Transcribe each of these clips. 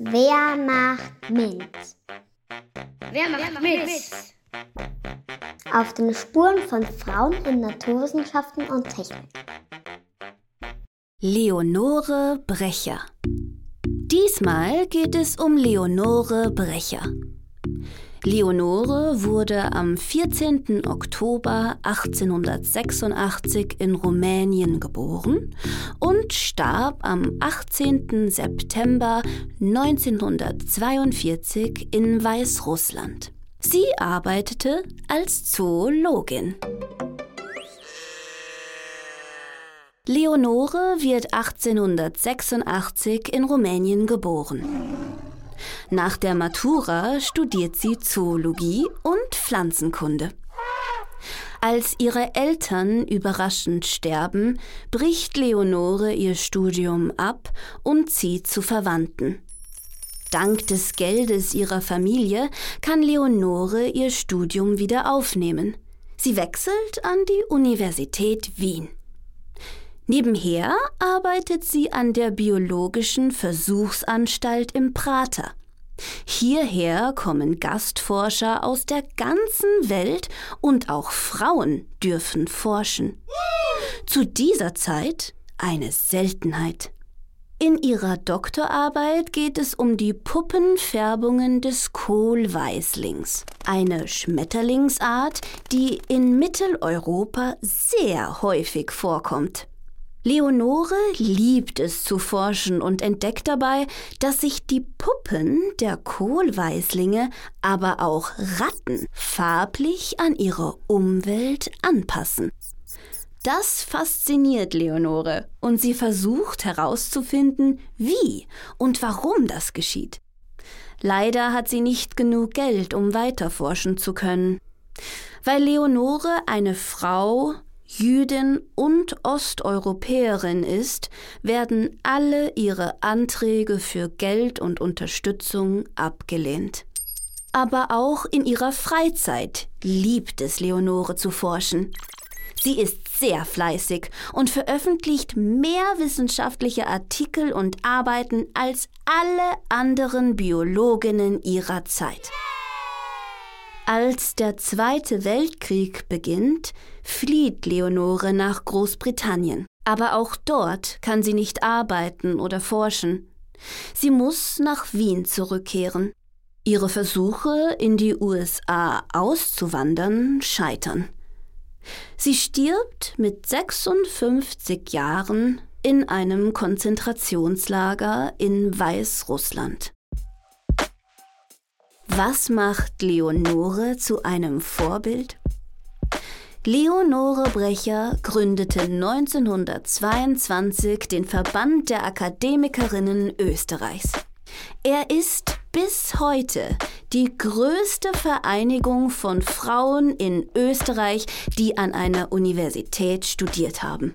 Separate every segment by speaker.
Speaker 1: Wer macht mit?
Speaker 2: Wer macht mit?
Speaker 1: Auf den Spuren von Frauen in Naturwissenschaften und Technik.
Speaker 3: Leonore Brecher. Diesmal geht es um Leonore Brecher. Leonore wurde am 14. Oktober 1886 in Rumänien geboren und starb am 18. September 1942 in Weißrussland. Sie arbeitete als Zoologin. Leonore wird 1886 in Rumänien geboren. Nach der Matura studiert sie Zoologie und Pflanzenkunde. Als ihre Eltern überraschend sterben, bricht Leonore ihr Studium ab und zieht zu Verwandten. Dank des Geldes ihrer Familie kann Leonore ihr Studium wieder aufnehmen. Sie wechselt an die Universität Wien. Nebenher arbeitet sie an der Biologischen Versuchsanstalt im Prater. Hierher kommen Gastforscher aus der ganzen Welt und auch Frauen dürfen forschen. Zu dieser Zeit eine Seltenheit. In ihrer Doktorarbeit geht es um die Puppenfärbungen des Kohlweißlings, eine Schmetterlingsart, die in Mitteleuropa sehr häufig vorkommt. Leonore liebt es zu forschen und entdeckt dabei, dass sich die Puppen der Kohlweißlinge, aber auch Ratten farblich an ihre Umwelt anpassen. Das fasziniert Leonore und sie versucht herauszufinden, wie und warum das geschieht. Leider hat sie nicht genug Geld, um weiterforschen zu können. Weil Leonore eine Frau Jüdin und Osteuropäerin ist, werden alle ihre Anträge für Geld und Unterstützung abgelehnt. Aber auch in ihrer Freizeit liebt es Leonore zu forschen. Sie ist sehr fleißig und veröffentlicht mehr wissenschaftliche Artikel und Arbeiten als alle anderen Biologinnen ihrer Zeit. Als der Zweite Weltkrieg beginnt, flieht Leonore nach Großbritannien. Aber auch dort kann sie nicht arbeiten oder forschen. Sie muss nach Wien zurückkehren. Ihre Versuche, in die USA auszuwandern, scheitern. Sie stirbt mit 56 Jahren in einem Konzentrationslager in Weißrussland. Was macht Leonore zu einem Vorbild? Leonore Brecher gründete 1922 den Verband der Akademikerinnen Österreichs. Er ist bis heute die größte Vereinigung von Frauen in Österreich, die an einer Universität studiert haben.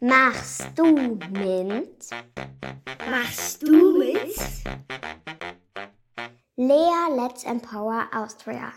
Speaker 1: Machst du mit?
Speaker 2: Machst du mit?
Speaker 1: Lea Let's Empower Austria.